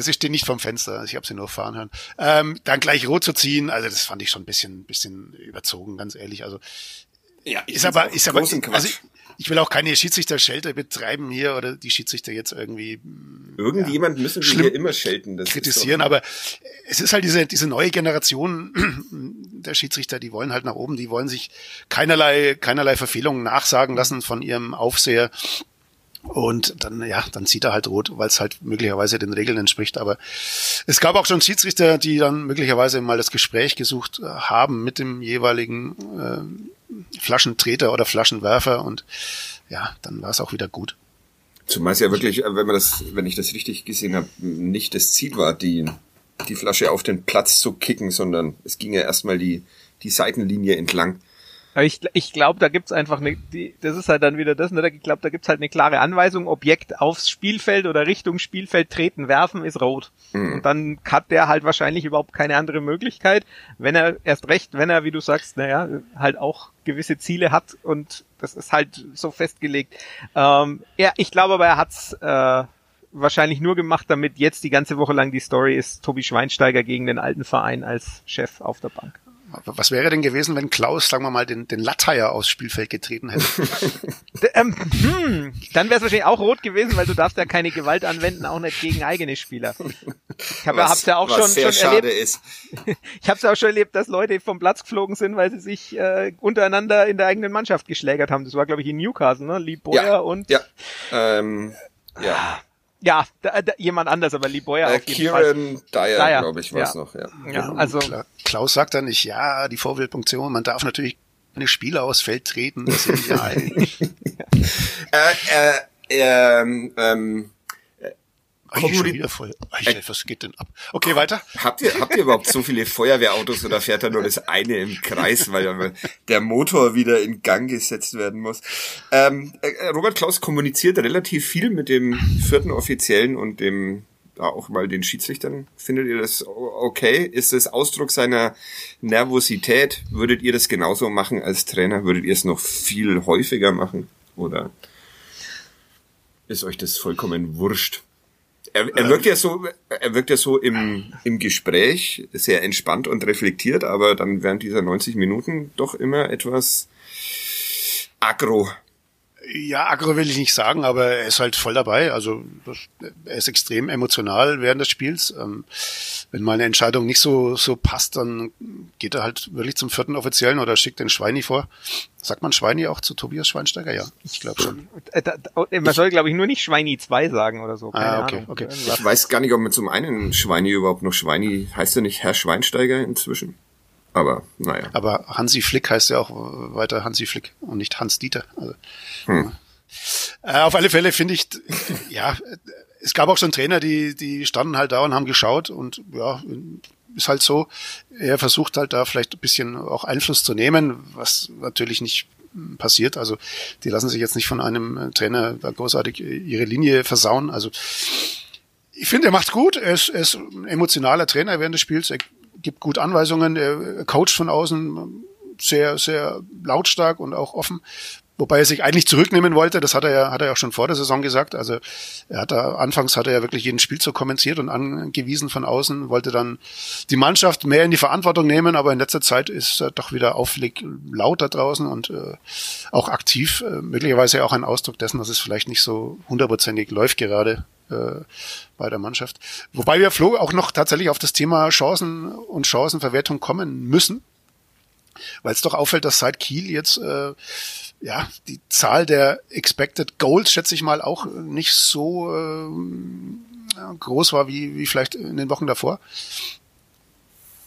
sie stehen nicht vom Fenster, ich habe sie nur fahren hören. Ähm, dann gleich rot zu ziehen, also das fand ich schon ein bisschen, bisschen überzogen, ganz ehrlich. Also ja, ist aber, ist aber, also ich, ich will auch keine Schiedsrichter-Schelte betreiben hier oder die Schiedsrichter jetzt irgendwie. Irgendjemand ja, müssen wir hier immer schelten. Das kritisieren, aber es ist halt diese, diese neue Generation der Schiedsrichter, die wollen halt nach oben, die wollen sich keinerlei, keinerlei Verfehlungen nachsagen lassen von ihrem Aufseher. Und dann, ja, dann zieht er halt rot, weil es halt möglicherweise den Regeln entspricht. Aber es gab auch schon Schiedsrichter, die dann möglicherweise mal das Gespräch gesucht äh, haben mit dem jeweiligen äh, Flaschentreter oder Flaschenwerfer und ja, dann war es auch wieder gut. Zumal es ja wirklich, äh, wenn man das, wenn ich das richtig gesehen habe, nicht das Ziel war, die, die Flasche auf den Platz zu kicken, sondern es ging ja erstmal die, die Seitenlinie entlang. Aber ich, ich glaube, da gibt's einfach eine, die, das ist halt dann wieder das, ne? Ich glaube, da gibt's halt eine klare Anweisung, Objekt aufs Spielfeld oder Richtung Spielfeld treten, werfen ist rot. Mhm. Und dann hat der halt wahrscheinlich überhaupt keine andere Möglichkeit, wenn er erst recht, wenn er, wie du sagst, naja, halt auch gewisse Ziele hat und das ist halt so festgelegt. Ähm, ja, ich glaube aber, er hat's äh, wahrscheinlich nur gemacht, damit jetzt die ganze Woche lang die Story ist, Tobi Schweinsteiger gegen den alten Verein als Chef auf der Bank. Was wäre denn gewesen, wenn Klaus, sagen wir mal, den, den Latteier aufs Spielfeld getreten hätte? ähm, hm, dann wäre es wahrscheinlich auch rot gewesen, weil du darfst ja keine Gewalt anwenden, auch nicht gegen eigene Spieler. Ich habe hab's ja auch schon, schon erlebt. Ist. Ich habe es ja auch schon erlebt, dass Leute vom Platz geflogen sind, weil sie sich äh, untereinander in der eigenen Mannschaft geschlägert haben. Das war, glaube ich, in Newcastle, ne? Lee Boyer ja, und ja, ähm, ja. Ja, da, da, jemand anders, aber Lee Boyer äh, auf jeden Kieran Fall. Dyer, Dyer. glaube ich, war es ja. noch. Ja. ja, also Klaus sagt dann nicht, ja, die Vorbildfunktion, man darf natürlich eine Spieler aufs Feld treten. Das ist ja äh, äh, ähm, ähm, Kommuni voll. Alter, was geht denn ab? Okay, weiter. Habt ihr, habt ihr überhaupt so viele Feuerwehrautos oder fährt da nur das eine im Kreis, weil der Motor wieder in Gang gesetzt werden muss? Ähm, äh, Robert Klaus kommuniziert relativ viel mit dem vierten Offiziellen und dem auch mal den Schiedsrichtern. Findet ihr das okay? Ist das Ausdruck seiner Nervosität? Würdet ihr das genauso machen als Trainer? Würdet ihr es noch viel häufiger machen? Oder ist euch das vollkommen wurscht? Er, er wirkt ja so, er wirkt ja so im, im Gespräch sehr entspannt und reflektiert, aber dann während dieser 90 Minuten doch immer etwas aggro. Ja, aggro will ich nicht sagen, aber er ist halt voll dabei. Also er ist extrem emotional während des Spiels. Ähm, wenn mal eine Entscheidung nicht so so passt, dann geht er halt wirklich zum vierten Offiziellen oder schickt den Schweini vor. Sagt man Schweini auch zu Tobias Schweinsteiger? Ja, ich glaube schon. Äh, man soll, glaube ich, nur nicht Schweini 2 sagen oder so. Keine ah, okay, Ahnung. okay. Ich weiß gar nicht, ob man zum einen Schweini überhaupt noch Schweini, heißt er nicht Herr Schweinsteiger inzwischen? Aber, naja. Aber Hansi Flick heißt ja auch weiter Hansi Flick und nicht Hans Dieter. Also, hm. äh, auf alle Fälle finde ich, ja, es gab auch schon Trainer, die, die standen halt da und haben geschaut und ja, ist halt so. Er versucht halt da vielleicht ein bisschen auch Einfluss zu nehmen, was natürlich nicht passiert. Also die lassen sich jetzt nicht von einem Trainer da großartig ihre Linie versauen. Also ich finde, er macht gut. Er ist, er ist ein emotionaler Trainer während des Spiels. Er gibt gut Anweisungen, er coacht von außen sehr, sehr lautstark und auch offen. Wobei er sich eigentlich zurücknehmen wollte, das hat er ja, hat er ja auch schon vor der Saison gesagt. Also er hat da, anfangs hat er ja wirklich jeden Spielzug kommentiert und angewiesen von außen, wollte dann die Mannschaft mehr in die Verantwortung nehmen, aber in letzter Zeit ist er doch wieder auffällig laut da draußen und äh, auch aktiv, äh, möglicherweise auch ein Ausdruck dessen, dass es vielleicht nicht so hundertprozentig läuft gerade äh, bei der Mannschaft. Wobei wir Flo auch noch tatsächlich auf das Thema Chancen und Chancenverwertung kommen müssen, weil es doch auffällt, dass seit Kiel jetzt äh, ja, die Zahl der Expected Goals, schätze ich mal, auch nicht so äh, groß war wie, wie vielleicht in den Wochen davor.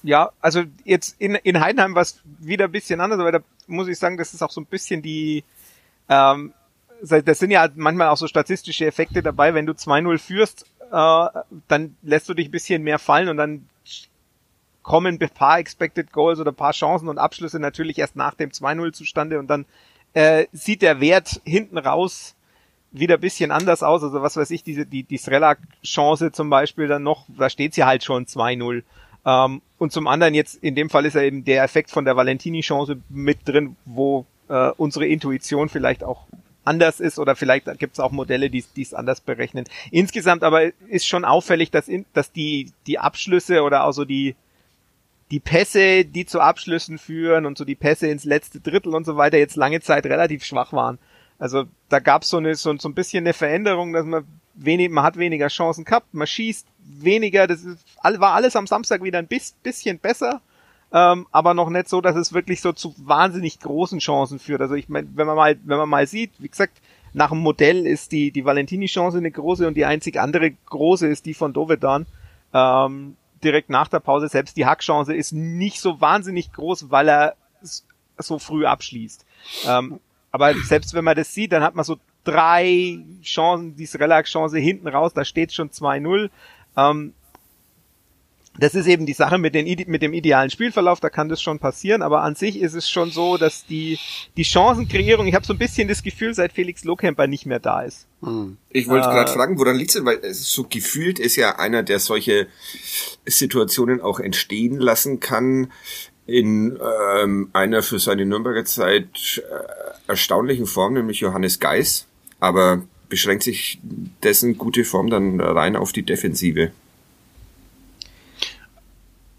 Ja, also jetzt in, in Heidenheim war es wieder ein bisschen anders, aber da muss ich sagen, das ist auch so ein bisschen die, ähm, das sind ja manchmal auch so statistische Effekte dabei, wenn du 2-0 führst, äh, dann lässt du dich ein bisschen mehr fallen und dann kommen ein paar Expected Goals oder paar Chancen und Abschlüsse natürlich erst nach dem 2-0 zustande und dann äh, sieht der Wert hinten raus wieder bisschen anders aus. Also was weiß ich, diese, die, die Srelak-Chance zum Beispiel dann noch, da steht sie halt schon 2-0. Ähm, und zum anderen jetzt, in dem Fall ist ja eben der Effekt von der Valentini-Chance mit drin, wo äh, unsere Intuition vielleicht auch anders ist oder vielleicht gibt es auch Modelle, die es anders berechnen. Insgesamt aber ist schon auffällig, dass, in, dass die, die Abschlüsse oder auch so die, die Pässe, die zu Abschlüssen führen und so die Pässe ins letzte Drittel und so weiter jetzt lange Zeit relativ schwach waren. Also da gab es so, eine, so, so ein bisschen eine Veränderung, dass man wenig, man hat weniger Chancen gehabt, man schießt weniger, das ist, war alles am Samstag wieder ein bisschen besser, ähm, aber noch nicht so, dass es wirklich so zu wahnsinnig großen Chancen führt. Also ich meine, wenn man mal, wenn man mal sieht, wie gesagt, nach dem Modell ist die, die Valentini-Chance eine große und die einzig andere große ist die von Dovedan. Ähm, direkt nach der Pause. Selbst die Hackchance ist nicht so wahnsinnig groß, weil er so früh abschließt. Ähm, aber selbst wenn man das sieht, dann hat man so drei Chancen, diese Relax-Chance hinten raus, da steht schon 2-0. Ähm, das ist eben die Sache mit, den, mit dem idealen Spielverlauf, da kann das schon passieren, aber an sich ist es schon so, dass die, die Chancenkreierung, ich habe so ein bisschen das Gefühl, seit Felix Lohkemper nicht mehr da ist. Hm. Ich wollte äh, gerade fragen, woran liegt es Weil es so gefühlt ist ja einer, der solche Situationen auch entstehen lassen kann in ähm, einer für seine Nürnberger Zeit äh, erstaunlichen Form, nämlich Johannes Geis, aber beschränkt sich dessen gute Form dann rein auf die Defensive.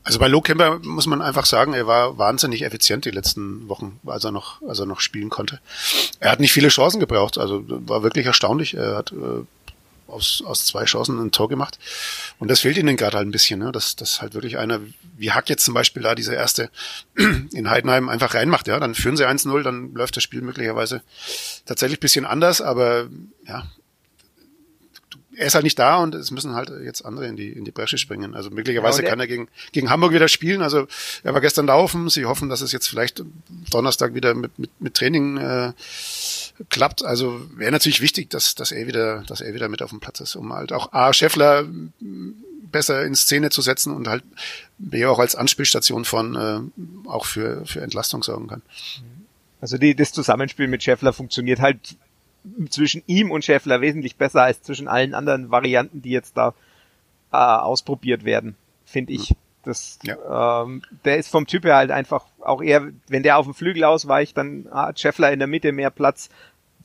Also bei Lohkemper muss man einfach sagen, er war wahnsinnig effizient die letzten Wochen, als er noch, als er noch spielen konnte. Er hat nicht viele Chancen gebraucht, also war wirklich erstaunlich. Er hat äh, aus, aus zwei Chancen ein Tor gemacht. Und das fehlt ihnen gerade halt ein bisschen, ne? dass, dass halt wirklich einer, wie Hack jetzt zum Beispiel da diese erste in Heidenheim einfach reinmacht, ja, dann führen sie 1-0, dann läuft das Spiel möglicherweise tatsächlich bisschen anders, aber ja, er ist halt nicht da und es müssen halt jetzt andere in die, in die Bresche springen. Also möglicherweise ja, kann er gegen, gegen Hamburg wieder spielen. Also er war gestern laufen. Sie hoffen, dass es jetzt vielleicht Donnerstag wieder mit, mit, mit Training äh, klappt. Also wäre natürlich wichtig, dass, dass er wieder, dass er wieder mit auf dem Platz ist, um halt auch A. Scheffler besser in Szene zu setzen und halt B auch als Anspielstation von äh, auch für, für Entlastung sorgen kann. Also die, das Zusammenspiel mit Scheffler funktioniert halt zwischen ihm und Scheffler wesentlich besser als zwischen allen anderen Varianten, die jetzt da äh, ausprobiert werden, finde ich. Das, ja. ähm, der ist vom Typ her halt einfach auch eher, wenn der auf dem Flügel ausweicht, dann hat Scheffler in der Mitte mehr Platz.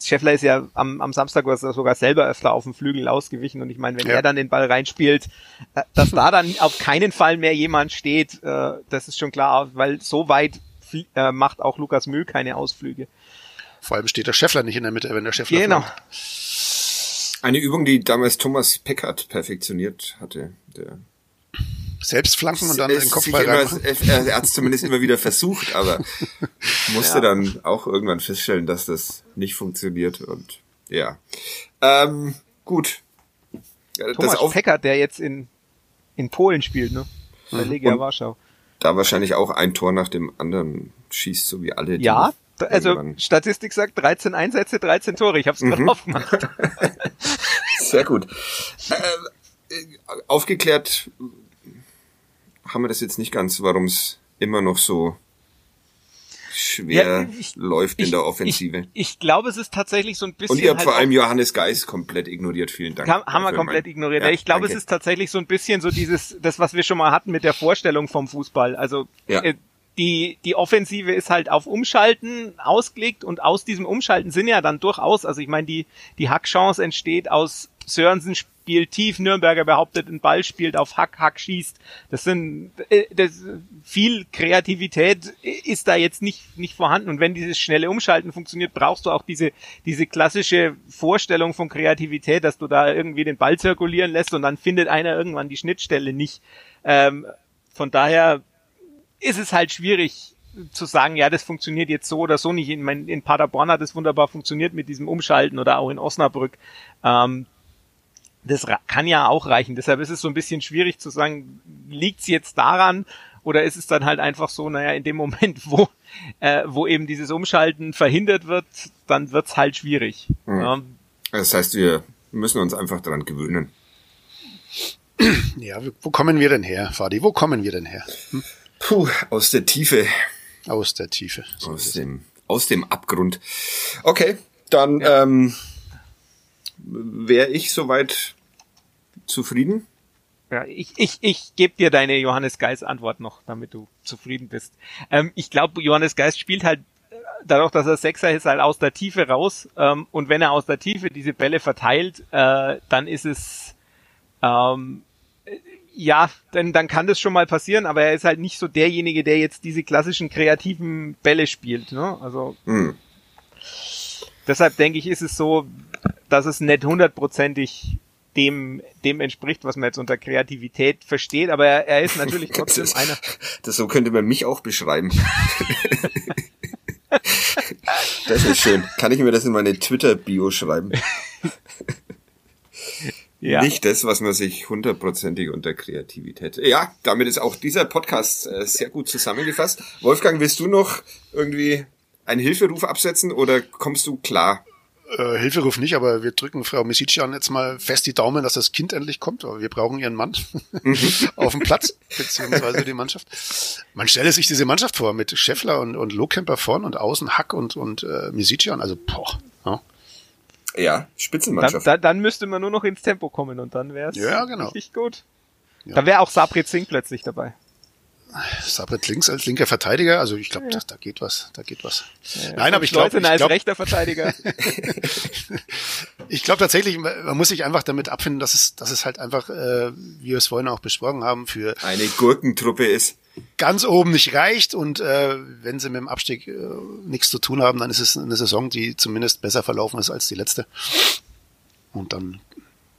Scheffler ist ja am, am Samstag sogar selber öfter auf dem Flügel ausgewichen und ich meine, wenn ja. er dann den Ball reinspielt, äh, dass da dann auf keinen Fall mehr jemand steht, äh, das ist schon klar, weil so weit äh, macht auch Lukas Mühl keine Ausflüge. Vor allem steht der Scheffler nicht in der Mitte, wenn der Scheffler Genau. Flankt. Eine Übung, die damals Thomas Peckert perfektioniert hatte. Der selbst flanken und dann den Kopfball immer, Er hat es zumindest immer wieder versucht, aber musste ja. dann auch irgendwann feststellen, dass das nicht funktioniert und ja. Ähm, gut. Thomas das Peckert, der jetzt in, in Polen spielt, ne? Bei Legia Warschau. Da wahrscheinlich auch ein Tor nach dem anderen schießt, so wie alle. Ja, also irgendwann. Statistik sagt 13 Einsätze, 13 Tore. Ich habe es gerade mhm. aufgemacht. Sehr gut. Äh, aufgeklärt haben wir das jetzt nicht ganz, warum es immer noch so schwer ja, ich, läuft in ich, der Offensive. Ich, ich, glaube, es ist tatsächlich so ein bisschen. Und ihr habt halt vor allem Johannes Geis komplett ignoriert. Vielen Dank. Haben, haben wir komplett mein, ignoriert. Ja, ich glaube, danke. es ist tatsächlich so ein bisschen so dieses, das, was wir schon mal hatten mit der Vorstellung vom Fußball. Also ja. äh, die, die Offensive ist halt auf Umschalten ausgelegt und aus diesem Umschalten sind ja dann durchaus, also ich meine, die, die Hackchance entsteht aus Sörensen spielt tief, Nürnberger behauptet, ein Ball spielt auf Hack, Hack schießt. Das sind, äh, das, viel Kreativität ist da jetzt nicht, nicht vorhanden. Und wenn dieses schnelle Umschalten funktioniert, brauchst du auch diese, diese klassische Vorstellung von Kreativität, dass du da irgendwie den Ball zirkulieren lässt und dann findet einer irgendwann die Schnittstelle nicht. Ähm, von daher ist es halt schwierig zu sagen, ja, das funktioniert jetzt so oder so nicht. In, in Paderborn hat es wunderbar funktioniert mit diesem Umschalten oder auch in Osnabrück. Ähm, das kann ja auch reichen. Deshalb ist es so ein bisschen schwierig zu sagen, liegt's jetzt daran oder ist es dann halt einfach so, naja, in dem Moment, wo, äh, wo eben dieses Umschalten verhindert wird, dann wird's halt schwierig. Mhm. Ja. Das heißt, wir müssen uns einfach daran gewöhnen. Ja, wo kommen wir denn her, Fadi? Wo kommen wir denn her? Hm? Puh, aus der Tiefe. Aus der Tiefe. So aus dem, aus dem Abgrund. Okay, dann ja. ähm, wäre ich soweit zufrieden. Ja, ich, ich, ich gebe dir deine Johannes Geist Antwort noch, damit du zufrieden bist. Ähm, ich glaube, Johannes Geist spielt halt äh, dadurch, dass er Sechser ist, halt aus der Tiefe raus. Ähm, und wenn er aus der Tiefe diese Bälle verteilt, äh, dann ist es ähm, ja, dann, dann kann das schon mal passieren, aber er ist halt nicht so derjenige, der jetzt diese klassischen kreativen Bälle spielt. Ne? Also mhm. deshalb denke ich, ist es so, dass es nicht hundertprozentig dem, dem entspricht, was man jetzt unter Kreativität versteht, aber er, er ist natürlich trotzdem das, einer. Das so könnte man mich auch beschreiben. das ist schön. Kann ich mir das in meine Twitter-Bio schreiben? Ja. Nicht das, was man sich hundertprozentig unter Kreativität. Ja, damit ist auch dieser Podcast äh, sehr gut zusammengefasst. Wolfgang, willst du noch irgendwie einen Hilferuf absetzen oder kommst du klar? Äh, Hilferuf nicht, aber wir drücken Frau Misician jetzt mal fest die Daumen, dass das Kind endlich kommt. Aber wir brauchen ihren Mann mhm. auf dem Platz, beziehungsweise die Mannschaft. Man stelle sich diese Mannschaft vor mit Scheffler und, und Lohkemper vorn und außen Hack und, und äh, Misician. Also, boah. Ja. Ja, Spitzenmannschaft. Dann, dann, dann müsste man nur noch ins Tempo kommen und dann wäre es ja, genau. richtig gut. Ja. Dann wäre auch Sabri Zink plötzlich dabei. Sabret links als linker Verteidiger, also ich glaube, ja. da, da geht was, da geht was. Ja, Nein, aber ich glaube, ich als glaub, rechter Verteidiger. ich glaube tatsächlich, man muss sich einfach damit abfinden, dass es, dass es halt einfach, äh, wie wir es vorhin auch besprochen haben, für eine Gurkentruppe ist. Ganz oben nicht reicht und äh, wenn sie mit dem Abstieg äh, nichts zu tun haben, dann ist es eine Saison, die zumindest besser verlaufen ist als die letzte. Und dann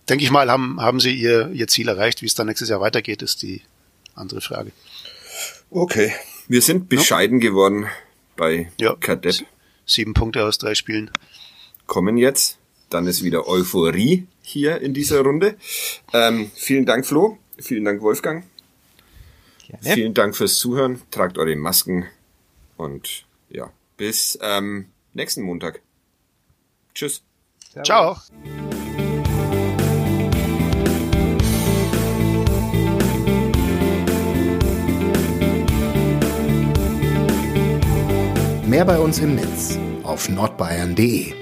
denke ich mal, haben, haben sie ihr, ihr Ziel erreicht. Wie es dann nächstes Jahr weitergeht, ist die andere Frage. Okay. Wir sind bescheiden ja. geworden bei ja. Kadett. Sieben Punkte aus drei Spielen. Kommen jetzt. Dann ist wieder Euphorie hier in dieser Runde. Ähm, vielen Dank, Flo. Vielen Dank, Wolfgang. Gerne. Vielen Dank fürs Zuhören. Tragt eure Masken. Und ja, bis ähm, nächsten Montag. Tschüss. Servus. Ciao. Mehr bei uns im Netz auf nordbayern.de